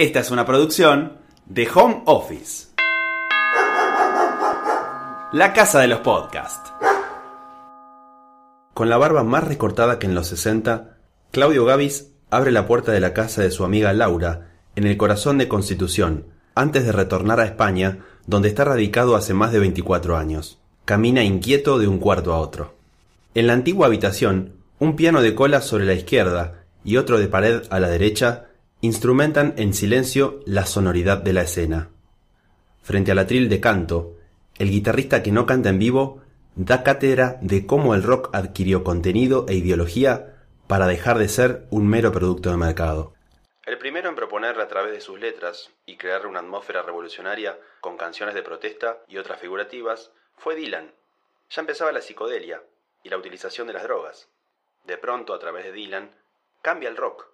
Esta es una producción de Home Office. La casa de los podcasts. Con la barba más recortada que en los 60, Claudio Gavis abre la puerta de la casa de su amiga Laura, en el corazón de Constitución, antes de retornar a España, donde está radicado hace más de 24 años. Camina inquieto de un cuarto a otro. En la antigua habitación, un piano de cola sobre la izquierda y otro de pared a la derecha instrumentan en silencio la sonoridad de la escena. Frente al atril de canto, el guitarrista que no canta en vivo da cátedra de cómo el rock adquirió contenido e ideología para dejar de ser un mero producto de mercado. El primero en proponerle a través de sus letras y crear una atmósfera revolucionaria con canciones de protesta y otras figurativas fue Dylan. Ya empezaba la psicodelia y la utilización de las drogas. De pronto, a través de Dylan, cambia el rock.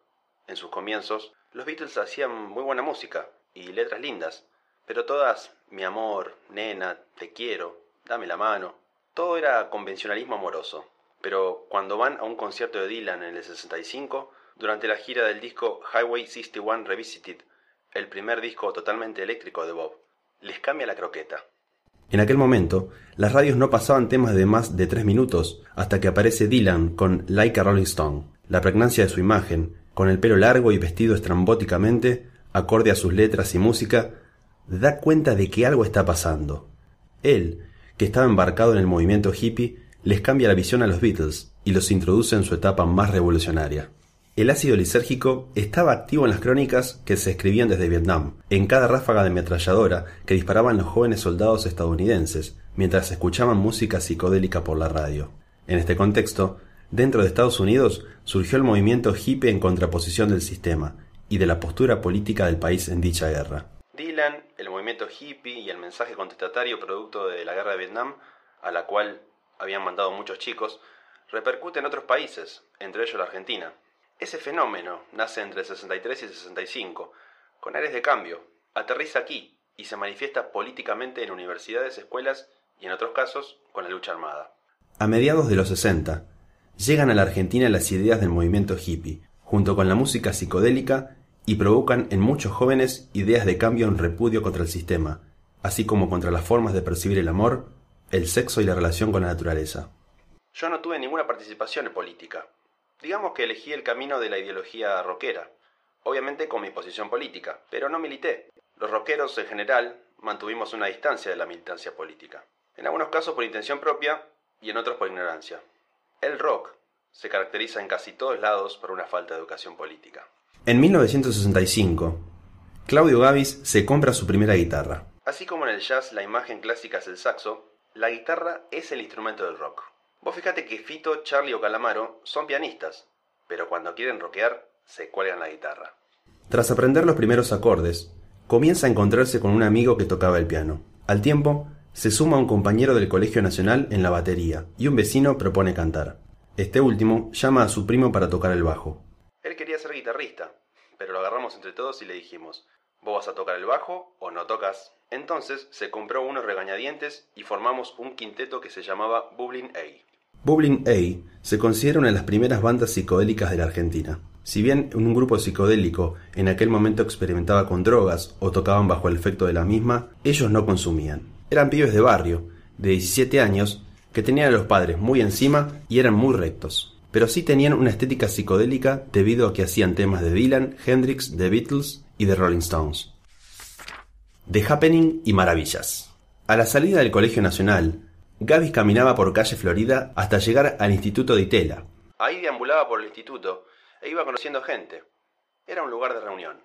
En sus comienzos, los Beatles hacían muy buena música y letras lindas, pero todas mi amor, nena, te quiero, dame la mano. Todo era convencionalismo amoroso. Pero cuando van a un concierto de Dylan en el 65, durante la gira del disco Highway 61 Revisited, el primer disco totalmente eléctrico de Bob, les cambia la croqueta. En aquel momento, las radios no pasaban temas de más de tres minutos hasta que aparece Dylan con Like a Rolling Stone. La pregnancia de su imagen, con el pelo largo y vestido estrambóticamente, acorde a sus letras y música, da cuenta de que algo está pasando. Él, que estaba embarcado en el movimiento hippie, les cambia la visión a los Beatles y los introduce en su etapa más revolucionaria. El ácido lisérgico estaba activo en las crónicas que se escribían desde Vietnam, en cada ráfaga de ametralladora que disparaban los jóvenes soldados estadounidenses mientras escuchaban música psicodélica por la radio. En este contexto, Dentro de Estados Unidos surgió el movimiento hippie en contraposición del sistema y de la postura política del país en dicha guerra. Dylan, el movimiento hippie y el mensaje contestatario producto de la guerra de Vietnam, a la cual habían mandado muchos chicos, repercute en otros países, entre ellos la Argentina. Ese fenómeno nace entre el 63 y el 65, con áreas de cambio, aterriza aquí y se manifiesta políticamente en universidades, escuelas y en otros casos con la lucha armada. A mediados de los 60, llegan a la Argentina las ideas del movimiento hippie, junto con la música psicodélica, y provocan en muchos jóvenes ideas de cambio en repudio contra el sistema, así como contra las formas de percibir el amor, el sexo y la relación con la naturaleza. Yo no tuve ninguna participación en política. Digamos que elegí el camino de la ideología rockera, obviamente con mi posición política, pero no milité. Los rockeros en general mantuvimos una distancia de la militancia política, en algunos casos por intención propia y en otros por ignorancia. El rock se caracteriza en casi todos lados por una falta de educación política. En 1965, Claudio Gavis se compra su primera guitarra. Así como en el jazz la imagen clásica es el saxo, la guitarra es el instrumento del rock. Vos fíjate que Fito, Charlie o Calamaro son pianistas, pero cuando quieren rockear se cuelgan la guitarra. Tras aprender los primeros acordes, comienza a encontrarse con un amigo que tocaba el piano. Al tiempo, se suma un compañero del Colegio Nacional en la batería y un vecino propone cantar. Este último llama a su primo para tocar el bajo. Él quería ser guitarrista, pero lo agarramos entre todos y le dijimos, vos vas a tocar el bajo o no tocas. Entonces se compró unos regañadientes y formamos un quinteto que se llamaba Bubbling A. Bubbling A se considera una de las primeras bandas psicodélicas de la Argentina. Si bien un grupo psicodélico en aquel momento experimentaba con drogas o tocaban bajo el efecto de la misma, ellos no consumían. Eran pibes de barrio, de 17 años, que tenían a los padres muy encima y eran muy rectos. Pero sí tenían una estética psicodélica debido a que hacían temas de Dylan, Hendrix, The Beatles y de Rolling Stones. The Happening y Maravillas. A la salida del Colegio Nacional, Gavis caminaba por calle Florida hasta llegar al Instituto de Itela. Ahí deambulaba por el instituto e iba conociendo gente. Era un lugar de reunión.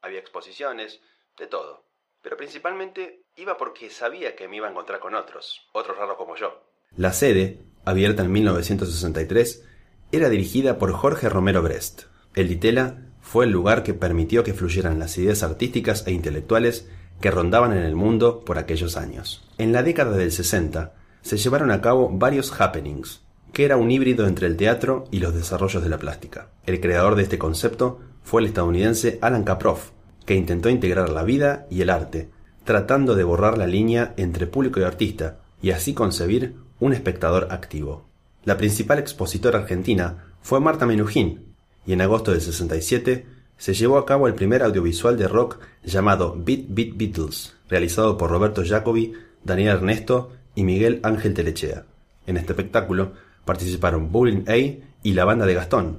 Había exposiciones, de todo pero principalmente iba porque sabía que me iba a encontrar con otros, otros raros como yo. La sede, abierta en 1963, era dirigida por Jorge Romero Brest. El Ditela fue el lugar que permitió que fluyeran las ideas artísticas e intelectuales que rondaban en el mundo por aquellos años. En la década del 60 se llevaron a cabo varios happenings, que era un híbrido entre el teatro y los desarrollos de la plástica. El creador de este concepto fue el estadounidense Alan Kaproff, que intentó integrar la vida y el arte, tratando de borrar la línea entre público y artista, y así concebir un espectador activo. La principal expositora argentina fue Marta Menujín, y en agosto del 67 se llevó a cabo el primer audiovisual de rock llamado Beat Beat Beatles, realizado por Roberto Jacobi, Daniel Ernesto y Miguel Ángel Telechea. En este espectáculo participaron Bowling A y la banda de Gastón,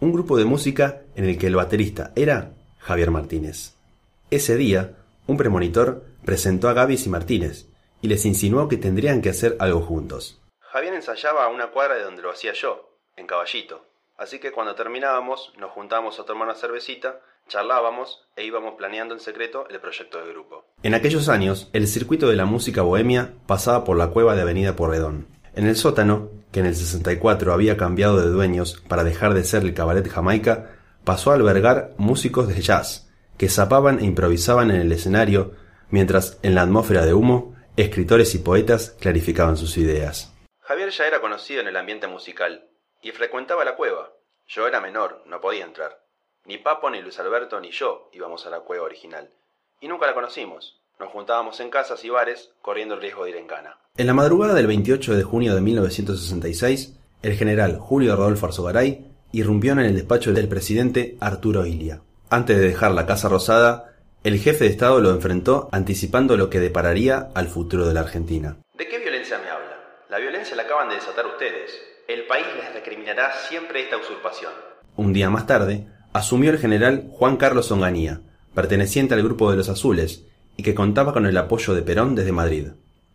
un grupo de música en el que el baterista era Javier Martínez. Ese día, un premonitor presentó a Gavis y Martínez y les insinuó que tendrían que hacer algo juntos. Javier ensayaba a una cuadra de donde lo hacía yo, en Caballito. Así que cuando terminábamos, nos juntábamos a tomar una cervecita, charlábamos e íbamos planeando en secreto el proyecto del grupo. En aquellos años, el circuito de la música bohemia pasaba por la cueva de Avenida Porredón. En el sótano, que en el 64 había cambiado de dueños para dejar de ser el cabaret Jamaica, pasó a albergar músicos de jazz, que zapaban e improvisaban en el escenario, mientras en la atmósfera de humo, escritores y poetas clarificaban sus ideas. Javier ya era conocido en el ambiente musical, y frecuentaba la cueva. Yo era menor, no podía entrar. Ni Papo, ni Luis Alberto, ni yo íbamos a la cueva original. Y nunca la conocimos. Nos juntábamos en casas y bares, corriendo el riesgo de ir en cana. En la madrugada del 28 de junio de 1966, el general Julio Rodolfo Arzogaray irrumpió en el despacho del presidente Arturo Ilia. Antes de dejar la Casa Rosada, el jefe de Estado lo enfrentó anticipando lo que depararía al futuro de la Argentina. ¿De qué violencia me habla? La violencia la acaban de desatar ustedes. El país les recriminará siempre esta usurpación. Un día más tarde, asumió el general Juan Carlos Onganía, perteneciente al grupo de los Azules, y que contaba con el apoyo de Perón desde Madrid.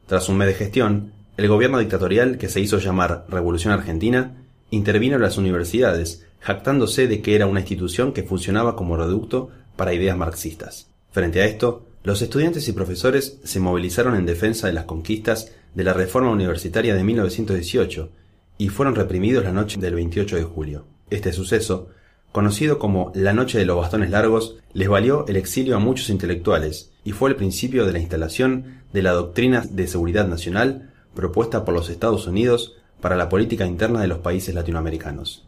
Tras un mes de gestión, el gobierno dictatorial, que se hizo llamar Revolución Argentina, intervino las universidades, jactándose de que era una institución que funcionaba como reducto para ideas marxistas. Frente a esto, los estudiantes y profesores se movilizaron en defensa de las conquistas de la reforma universitaria de 1918 y fueron reprimidos la noche del 28 de julio. Este suceso, conocido como la Noche de los Bastones Largos, les valió el exilio a muchos intelectuales y fue el principio de la instalación de la doctrina de seguridad nacional propuesta por los Estados Unidos para la política interna de los países latinoamericanos.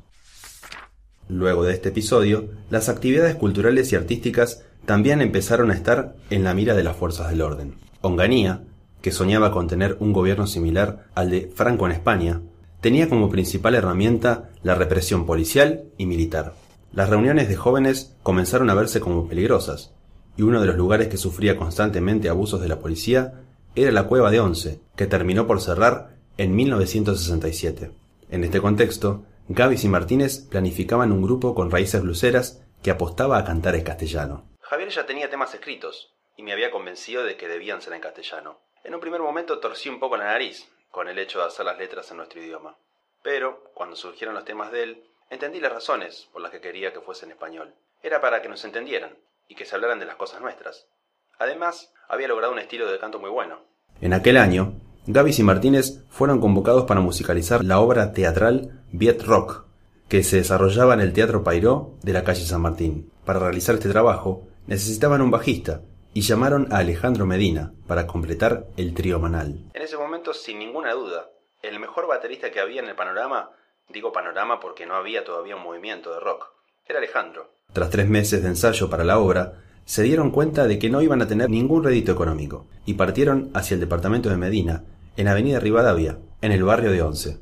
Luego de este episodio, las actividades culturales y artísticas también empezaron a estar en la mira de las fuerzas del orden. Onganía, que soñaba con tener un gobierno similar al de Franco en España, tenía como principal herramienta la represión policial y militar. Las reuniones de jóvenes comenzaron a verse como peligrosas, y uno de los lugares que sufría constantemente abusos de la policía era la Cueva de Once, que terminó por cerrar en 1967. En este contexto, Gavis y Martínez planificaban un grupo con raíces bluseras que apostaba a cantar en castellano. Javier ya tenía temas escritos, y me había convencido de que debían ser en castellano. En un primer momento torcí un poco la nariz con el hecho de hacer las letras en nuestro idioma. Pero, cuando surgieron los temas de él, entendí las razones por las que quería que fuese en español. Era para que nos entendieran y que se hablaran de las cosas nuestras. Además, había logrado un estilo de canto muy bueno. En aquel año, Gavis y Martínez fueron convocados para musicalizar la obra teatral Viet Rock, que se desarrollaba en el Teatro Pairó de la calle San Martín. Para realizar este trabajo, necesitaban un bajista, y llamaron a Alejandro Medina para completar el trío manal. En ese momento, sin ninguna duda, el mejor baterista que había en el panorama, digo panorama porque no había todavía un movimiento de rock, era Alejandro. Tras tres meses de ensayo para la obra, se dieron cuenta de que no iban a tener ningún rédito económico y partieron hacia el departamento de Medina, en Avenida Rivadavia, en el barrio de Once.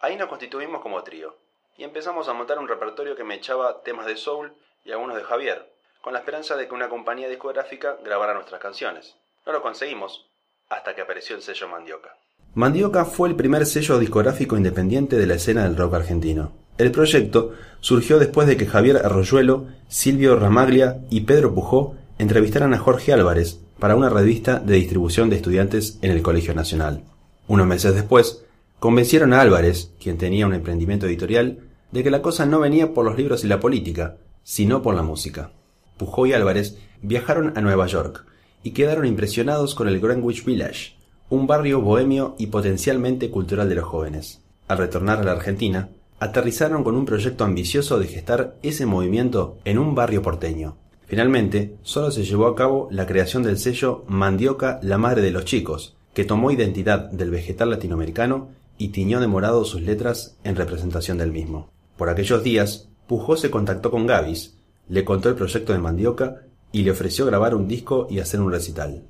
Ahí nos constituimos como trío y empezamos a montar un repertorio que me echaba temas de soul y algunos de Javier, con la esperanza de que una compañía discográfica grabara nuestras canciones. No lo conseguimos, hasta que apareció el sello Mandioca. Mandioca fue el primer sello discográfico independiente de la escena del rock argentino. El proyecto surgió después de que Javier Arroyuelo, Silvio Ramaglia y Pedro Pujó entrevistaran a Jorge Álvarez para una revista de distribución de estudiantes en el Colegio Nacional. Unos meses después, convencieron a Álvarez, quien tenía un emprendimiento editorial, de que la cosa no venía por los libros y la política, sino por la música. Pujó y Álvarez viajaron a Nueva York y quedaron impresionados con el Greenwich Village, un barrio bohemio y potencialmente cultural de los jóvenes. Al retornar a la Argentina, aterrizaron con un proyecto ambicioso de gestar ese movimiento en un barrio porteño. Finalmente, solo se llevó a cabo la creación del sello Mandioca, la madre de los chicos, que tomó identidad del vegetal latinoamericano y tiñó de morado sus letras en representación del mismo. Por aquellos días, Pujó se contactó con Gavis, le contó el proyecto de Mandioca y le ofreció grabar un disco y hacer un recital.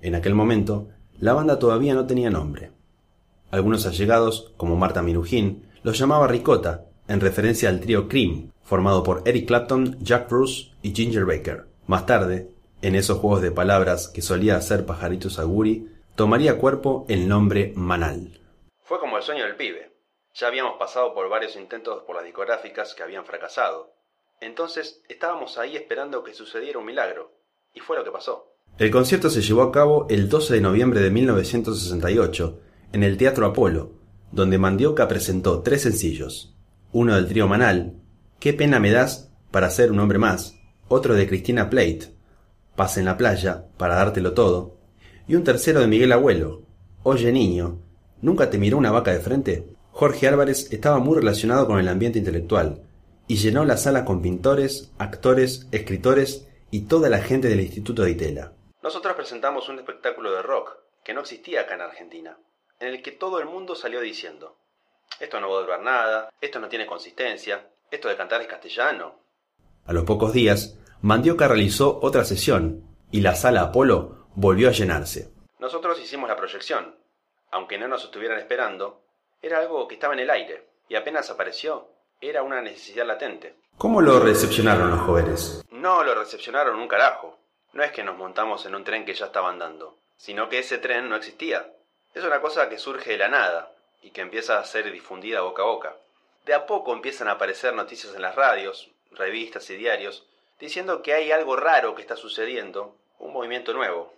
En aquel momento, la banda todavía no tenía nombre. Algunos allegados, como Marta Minujín, los llamaba Ricota en referencia al trío Cream, formado por Eric Clapton, Jack Bruce y Ginger Baker. Más tarde, en esos juegos de palabras que solía hacer Pajaritos Aguri, tomaría cuerpo el nombre Manal. Fue como el sueño del pibe. Ya habíamos pasado por varios intentos por las discográficas que habían fracasado. Entonces estábamos ahí esperando que sucediera un milagro. Y fue lo que pasó. El concierto se llevó a cabo el 12 de noviembre de 1968 en el Teatro Apolo, donde Mandioca presentó tres sencillos. Uno del trío Manal, Qué pena me das para ser un hombre más, otro de Cristina Plate, Paz en la playa, para dártelo todo, y un tercero de Miguel Abuelo, Oye niño, ¿nunca te miró una vaca de frente? Jorge Álvarez estaba muy relacionado con el ambiente intelectual, y llenó la sala con pintores, actores, escritores y toda la gente del Instituto de Itela. Nosotros presentamos un espectáculo de rock que no existía acá en Argentina, en el que todo el mundo salió diciendo, esto no va a durar nada, esto no tiene consistencia, esto de cantar es castellano. A los pocos días, Mandioca realizó otra sesión y la sala Apolo volvió a llenarse. Nosotros hicimos la proyección. Aunque no nos estuvieran esperando, era algo que estaba en el aire y apenas apareció, era una necesidad latente. ¿Cómo lo recepcionaron los jóvenes? No lo recepcionaron un carajo. No es que nos montamos en un tren que ya estaba andando, sino que ese tren no existía. Es una cosa que surge de la nada y que empieza a ser difundida boca a boca de a poco empiezan a aparecer noticias en las radios, revistas y diarios, diciendo que hay algo raro que está sucediendo, un movimiento nuevo.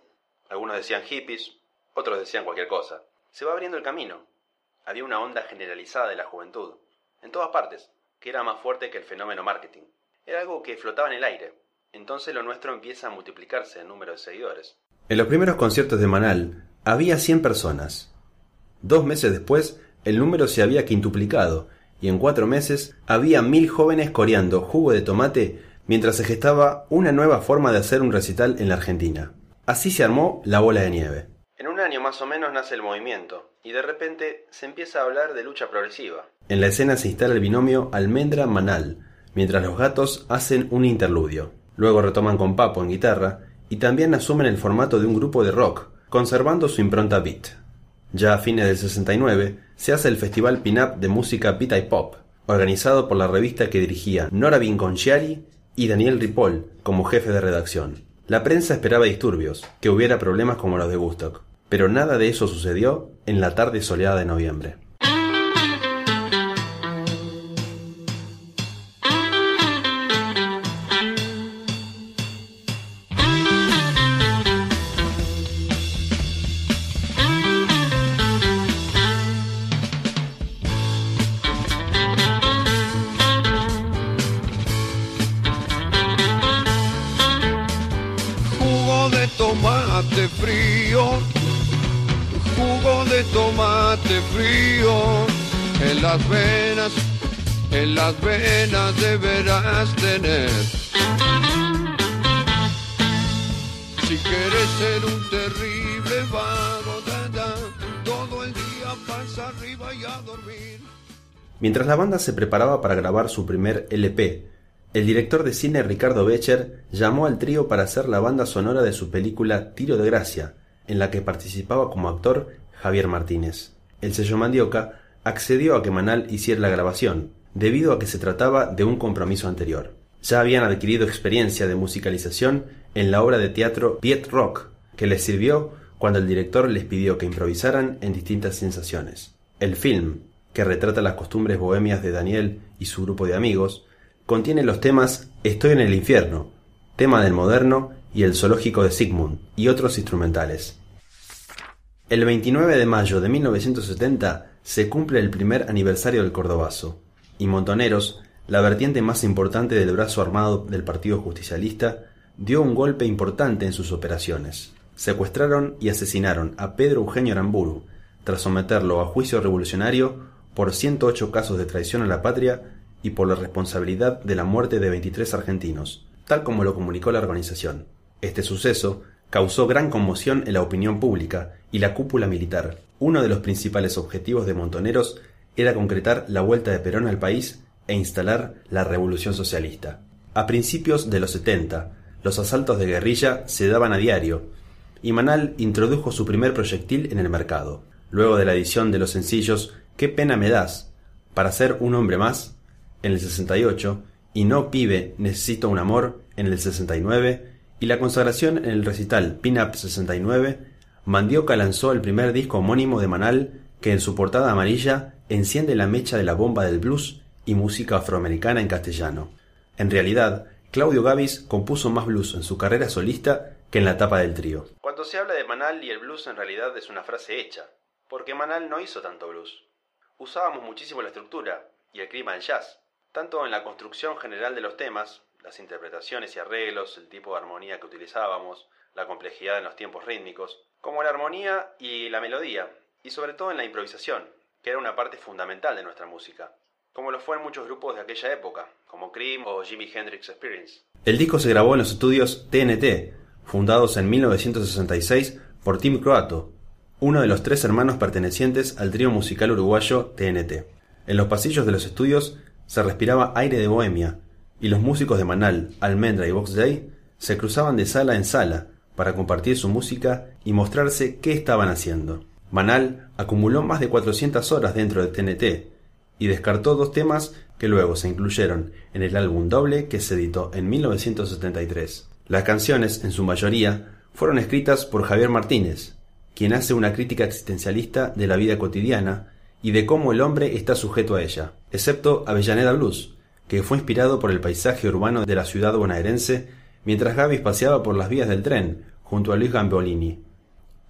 Algunos decían hippies, otros decían cualquier cosa. Se va abriendo el camino. Había una onda generalizada de la juventud, en todas partes, que era más fuerte que el fenómeno marketing. Era algo que flotaba en el aire. Entonces lo nuestro empieza a multiplicarse en número de seguidores. En los primeros conciertos de Manal había 100 personas. Dos meses después, el número se había quintuplicado y en cuatro meses había mil jóvenes coreando jugo de tomate mientras se gestaba una nueva forma de hacer un recital en la Argentina. Así se armó la bola de nieve. En un año más o menos nace el movimiento, y de repente se empieza a hablar de lucha progresiva. En la escena se instala el binomio Almendra-Manal, mientras los gatos hacen un interludio. Luego retoman con Papo en guitarra, y también asumen el formato de un grupo de rock, conservando su impronta beat. Ya a fines del 69 se hace el Festival Pin-Up de Música Beat y Pop, organizado por la revista que dirigía Nora Vinconciari y Daniel Ripoll como jefe de redacción. La prensa esperaba disturbios, que hubiera problemas como los de Woodstock, pero nada de eso sucedió en la tarde soleada de noviembre. Mientras la banda se preparaba para grabar su primer LP, el director de cine Ricardo Becher llamó al trío para hacer la banda sonora de su película Tiro de Gracia, en la que participaba como actor Javier Martínez. El sello Mandioca accedió a que Manal hiciera la grabación, debido a que se trataba de un compromiso anterior. Ya habían adquirido experiencia de musicalización en la obra de teatro Piet Rock, que les sirvió cuando el director les pidió que improvisaran en distintas sensaciones. El film, que retrata las costumbres bohemias de Daniel y su grupo de amigos, contiene los temas Estoy en el infierno, tema del moderno y el zoológico de Sigmund, y otros instrumentales. El 29 de mayo de 1970 se cumple el primer aniversario del Cordobazo, y Montoneros, la vertiente más importante del brazo armado del Partido Justicialista, dio un golpe importante en sus operaciones. Secuestraron y asesinaron a Pedro Eugenio Aramburu, tras someterlo a juicio revolucionario por 108 casos de traición a la patria y por la responsabilidad de la muerte de 23 argentinos, tal como lo comunicó la organización. Este suceso causó gran conmoción en la opinión pública y la cúpula militar, uno de los principales objetivos de Montoneros era concretar la vuelta de Perón al país e instalar la revolución socialista. A principios de los 70, los asaltos de guerrilla se daban a diario, y Manal introdujo su primer proyectil en el mercado. Luego de la edición de los sencillos Qué pena me das, para ser un hombre más, en el 68, y No Pibe, Necesito un Amor en el 69, y la consagración en el recital Pin Up 69, Mandioca lanzó el primer disco homónimo de Manal que en su portada amarilla enciende la mecha de la bomba del blues y música afroamericana en castellano. En realidad, Claudio Gavis compuso más blues en su carrera solista que en la etapa del trío. Cuando se habla de Manal y el blues en realidad es una frase hecha, porque Manal no hizo tanto blues. Usábamos muchísimo la estructura y el clima del jazz, tanto en la construcción general de los temas, las interpretaciones y arreglos, el tipo de armonía que utilizábamos, la complejidad en los tiempos rítmicos, como la armonía y la melodía, y sobre todo en la improvisación, que era una parte fundamental de nuestra música, como lo fue en muchos grupos de aquella época, como Cream o Jimi Hendrix Experience. El disco se grabó en los estudios TNT, fundados en 1966 por Tim Croato, uno de los tres hermanos pertenecientes al trío musical uruguayo TNT. En los pasillos de los estudios se respiraba aire de bohemia, y los músicos de Manal, Almendra y Box Day se cruzaban de sala en sala para compartir su música y mostrarse qué estaban haciendo. Manal acumuló más de 400 horas dentro de TNT y descartó dos temas que luego se incluyeron en el álbum doble que se editó en 1973. Las canciones, en su mayoría, fueron escritas por Javier Martínez, quien hace una crítica existencialista de la vida cotidiana y de cómo el hombre está sujeto a ella, excepto Avellaneda Blues, que fue inspirado por el paisaje urbano de la ciudad bonaerense mientras Gavis paseaba por las vías del tren junto a Luis Gambolini.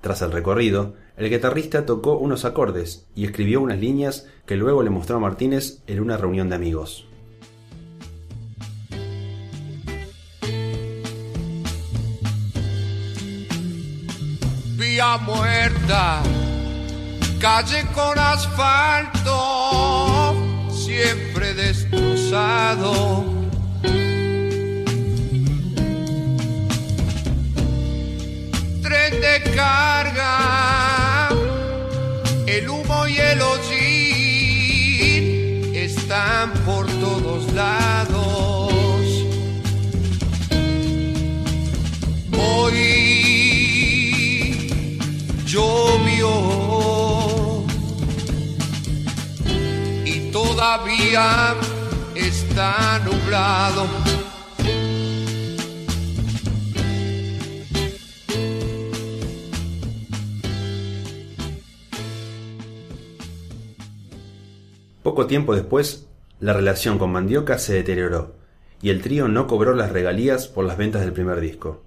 Tras el recorrido, el guitarrista tocó unos acordes y escribió unas líneas que luego le mostró a Martínez en una reunión de amigos. Vía muerta, calle con asfalto, siempre destrozado de carga, el humo y el hollín están por todos lados. Hoy llovió y todavía está nublado. Poco tiempo después, la relación con Mandioca se deterioró, y el trío no cobró las regalías por las ventas del primer disco.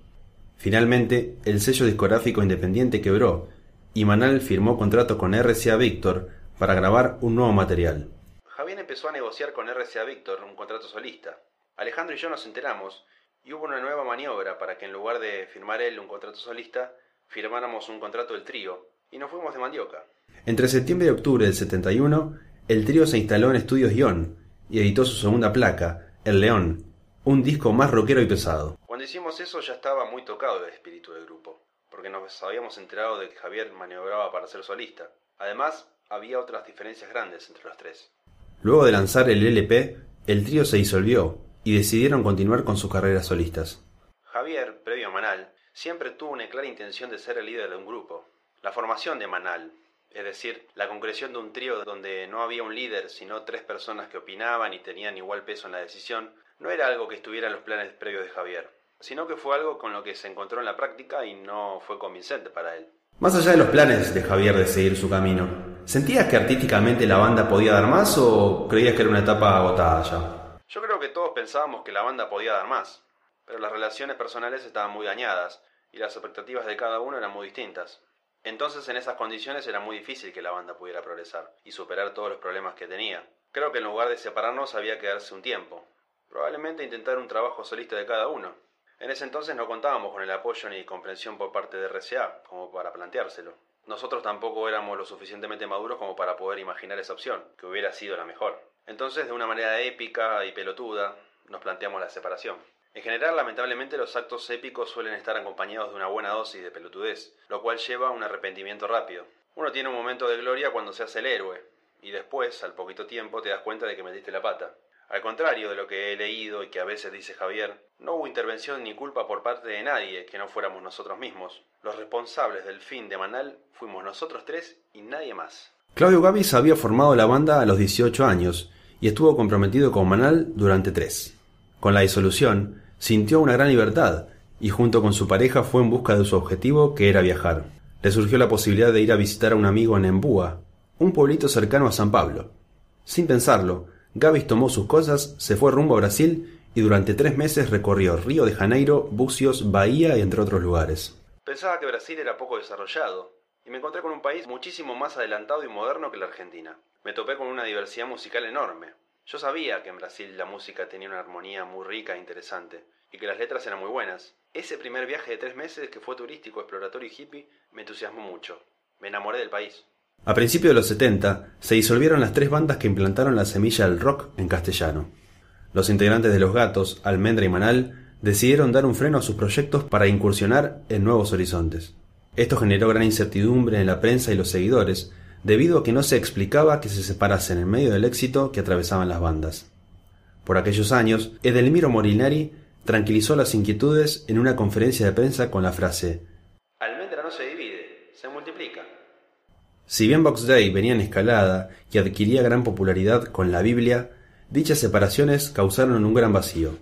Finalmente, el sello discográfico independiente quebró, y Manal firmó contrato con RCA Victor para grabar un nuevo material. Javier empezó a negociar con RCA Victor un contrato solista. Alejandro y yo nos enteramos, y hubo una nueva maniobra para que en lugar de firmar él un contrato solista, firmáramos un contrato del trío, y nos fuimos de Mandioca. Entre septiembre y octubre del 71, el trío se instaló en Estudios Guión y editó su segunda placa, El León, un disco más rockero y pesado. Cuando hicimos eso ya estaba muy tocado el espíritu del grupo, porque nos habíamos enterado de que Javier maniobraba para ser solista. Además, había otras diferencias grandes entre los tres. Luego de lanzar el LP, el trío se disolvió y decidieron continuar con sus carreras solistas. Javier, previo a Manal, siempre tuvo una clara intención de ser el líder de un grupo. La formación de Manal, es decir, la concreción de un trío donde no había un líder, sino tres personas que opinaban y tenían igual peso en la decisión, no era algo que estuviera en los planes previos de Javier, sino que fue algo con lo que se encontró en la práctica y no fue convincente para él. Más allá de los planes de Javier de seguir su camino, ¿sentías que artísticamente la banda podía dar más o creías que era una etapa agotada ya? Yo creo que todos pensábamos que la banda podía dar más, pero las relaciones personales estaban muy dañadas y las expectativas de cada uno eran muy distintas. Entonces en esas condiciones era muy difícil que la banda pudiera progresar y superar todos los problemas que tenía. Creo que en lugar de separarnos había que darse un tiempo. Probablemente intentar un trabajo solista de cada uno. En ese entonces no contábamos con el apoyo ni comprensión por parte de RCA como para planteárselo. Nosotros tampoco éramos lo suficientemente maduros como para poder imaginar esa opción, que hubiera sido la mejor. Entonces, de una manera épica y pelotuda, nos planteamos la separación. En general, lamentablemente, los actos épicos suelen estar acompañados de una buena dosis de pelotudez, lo cual lleva a un arrepentimiento rápido. Uno tiene un momento de gloria cuando se hace el héroe, y después, al poquito tiempo, te das cuenta de que metiste la pata. Al contrario de lo que he leído y que a veces dice Javier, no hubo intervención ni culpa por parte de nadie que no fuéramos nosotros mismos. Los responsables del fin de Manal fuimos nosotros tres y nadie más. Claudio Gavis había formado la banda a los 18 años y estuvo comprometido con Manal durante tres. Con la disolución, sintió una gran libertad y junto con su pareja fue en busca de su objetivo que era viajar. Le surgió la posibilidad de ir a visitar a un amigo en Embúa, un pueblito cercano a San Pablo. Sin pensarlo, Gavis tomó sus cosas, se fue rumbo a Brasil y durante tres meses recorrió Río de Janeiro, Bucios, Bahía y entre otros lugares. Pensaba que Brasil era poco desarrollado, y me encontré con un país muchísimo más adelantado y moderno que la Argentina. Me topé con una diversidad musical enorme. Yo sabía que en Brasil la música tenía una armonía muy rica e interesante, y que las letras eran muy buenas. Ese primer viaje de tres meses que fue turístico, exploratorio y hippie me entusiasmó mucho. Me enamoré del país. A principios de los 70 se disolvieron las tres bandas que implantaron la semilla del rock en castellano. Los integrantes de Los Gatos, Almendra y Manal decidieron dar un freno a sus proyectos para incursionar en nuevos horizontes. Esto generó gran incertidumbre en la prensa y los seguidores, debido a que no se explicaba que se separasen en medio del éxito que atravesaban las bandas. Por aquellos años, Edelmiro Molinari tranquilizó las inquietudes en una conferencia de prensa con la frase Almendra no se divide, se multiplica. Si bien Box Day venía en escalada y adquiría gran popularidad con la Biblia, dichas separaciones causaron un gran vacío.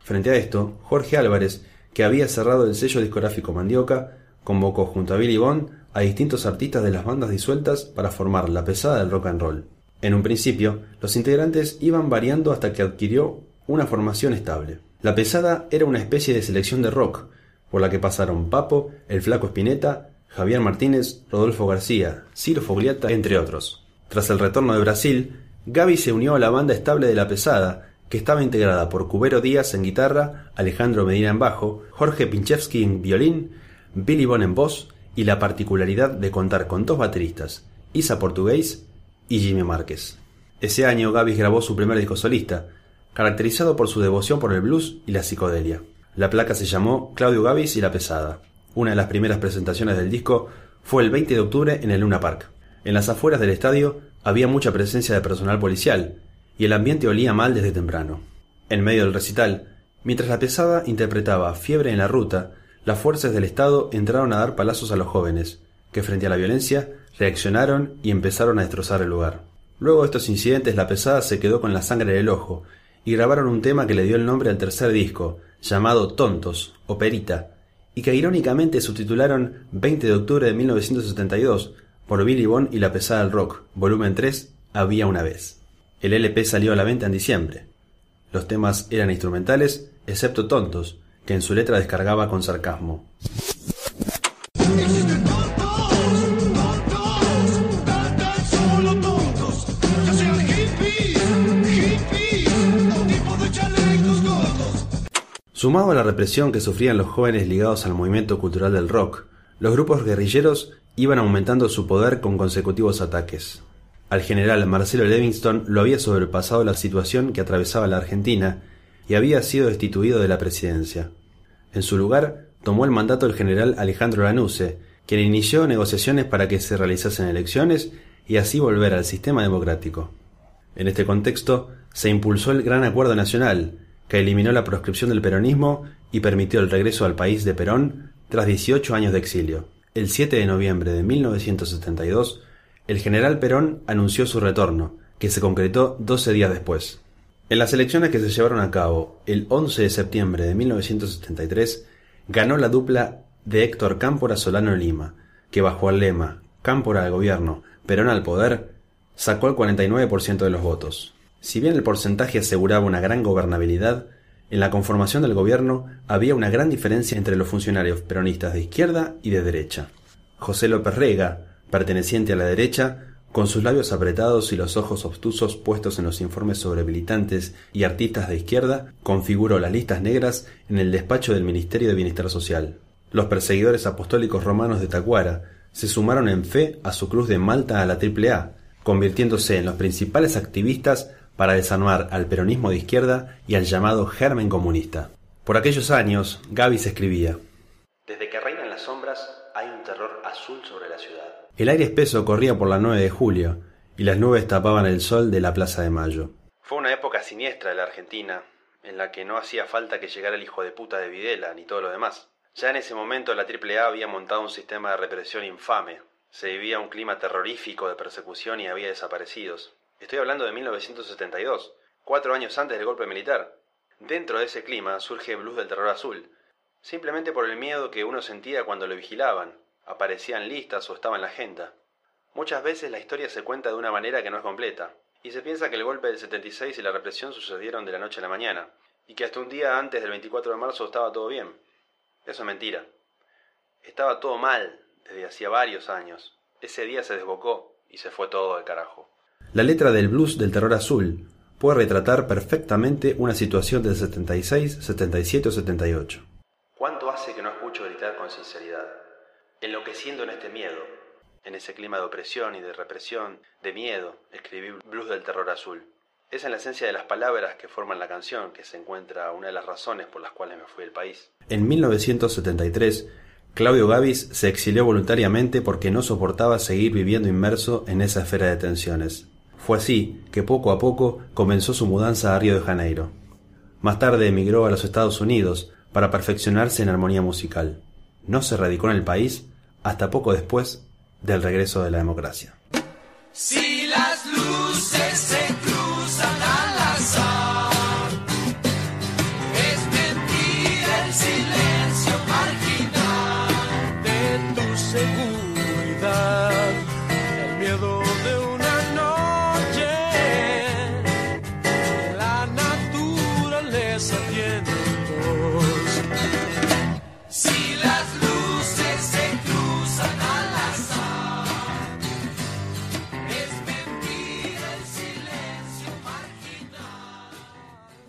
Frente a esto, Jorge Álvarez, que había cerrado el sello discográfico Mandioca, convocó junto a Billy Bond a distintos artistas de las bandas disueltas para formar la pesada del rock and roll. En un principio, los integrantes iban variando hasta que adquirió una formación estable. La pesada era una especie de selección de rock, por la que pasaron Papo, el Flaco Espineta, Javier Martínez, Rodolfo García, Ciro Fogliata, entre otros. Tras el retorno de Brasil, Gaby se unió a la banda estable de La Pesada, que estaba integrada por Cubero Díaz en guitarra, Alejandro Medina en bajo, Jorge Pinchevsky en violín, Billy Bon en voz y la particularidad de contar con dos bateristas, Isa Portugués y Jimmy Márquez. Ese año Gavis grabó su primer disco solista, caracterizado por su devoción por el blues y la psicodelia. La placa se llamó Claudio Gavis y La Pesada. Una de las primeras presentaciones del disco fue el 20 de octubre en el Luna Park. En las afueras del estadio había mucha presencia de personal policial, y el ambiente olía mal desde temprano. En medio del recital, mientras la pesada interpretaba Fiebre en la ruta, las fuerzas del Estado entraron a dar palazos a los jóvenes, que frente a la violencia reaccionaron y empezaron a destrozar el lugar. Luego de estos incidentes la pesada se quedó con la sangre del ojo y grabaron un tema que le dio el nombre al tercer disco, llamado Tontos, Operita, y que irónicamente subtitularon 20 de octubre de 1972 por Billy Bond y la pesada del rock, volumen 3, Había una vez. El LP salió a la venta en diciembre. Los temas eran instrumentales, excepto Tontos, que en su letra descargaba con sarcasmo. Sumado a la represión que sufrían los jóvenes ligados al movimiento cultural del rock, los grupos guerrilleros iban aumentando su poder con consecutivos ataques. Al general Marcelo Livingston lo había sobrepasado la situación que atravesaba la Argentina y había sido destituido de la presidencia. En su lugar, tomó el mandato el general Alejandro Lanusse, quien inició negociaciones para que se realizasen elecciones y así volver al sistema democrático. En este contexto, se impulsó el Gran Acuerdo Nacional, que eliminó la proscripción del peronismo y permitió el regreso al país de Perón tras 18 años de exilio. El 7 de noviembre de 1972, el general Perón anunció su retorno, que se concretó 12 días después. En las elecciones que se llevaron a cabo el 11 de septiembre de 1973, ganó la dupla de Héctor Cámpora Solano Lima, que bajo el lema Cámpora al gobierno, Perón al poder, sacó el 49% de los votos. Si bien el porcentaje aseguraba una gran gobernabilidad, en la conformación del gobierno había una gran diferencia entre los funcionarios peronistas de izquierda y de derecha. José López Rega, perteneciente a la derecha, con sus labios apretados y los ojos obtusos puestos en los informes sobre militantes y artistas de izquierda, configuró las listas negras en el despacho del Ministerio de Bienestar Social. Los perseguidores apostólicos romanos de Tacuara se sumaron en fe a su cruz de Malta a la AAA, convirtiéndose en los principales activistas para desarmar al peronismo de izquierda y al llamado germen comunista. Por aquellos años, Gavis escribía Desde que reinan las sombras hay un terror azul sobre la ciudad. El aire espeso corría por la 9 de julio y las nubes tapaban el sol de la Plaza de Mayo. Fue una época siniestra de la Argentina, en la que no hacía falta que llegara el hijo de puta de Videla ni todo lo demás. Ya en ese momento la AAA había montado un sistema de represión infame. Se vivía un clima terrorífico de persecución y había desaparecidos. Estoy hablando de 1972, cuatro años antes del golpe militar. Dentro de ese clima surge Blues del Terror Azul, simplemente por el miedo que uno sentía cuando lo vigilaban, aparecían listas o estaba en la agenda. Muchas veces la historia se cuenta de una manera que no es completa, y se piensa que el golpe del 76 y la represión sucedieron de la noche a la mañana, y que hasta un día antes del 24 de marzo estaba todo bien. Eso es mentira. Estaba todo mal desde hacía varios años. Ese día se desbocó y se fue todo al carajo. La letra del blues del terror azul puede retratar perfectamente una situación del 76, 77 o 78. ¿Cuánto hace que no escucho gritar con sinceridad? Enloqueciendo en este miedo, en ese clima de opresión y de represión, de miedo, escribí Blues del Terror Azul. Es en la esencia de las palabras que forman la canción que se encuentra una de las razones por las cuales me fui del país. En 1973, Claudio Gavis se exilió voluntariamente porque no soportaba seguir viviendo inmerso en esa esfera de tensiones. Fue así que poco a poco comenzó su mudanza a Río de Janeiro. Más tarde emigró a los Estados Unidos para perfeccionarse en armonía musical. No se radicó en el país hasta poco después del regreso de la democracia.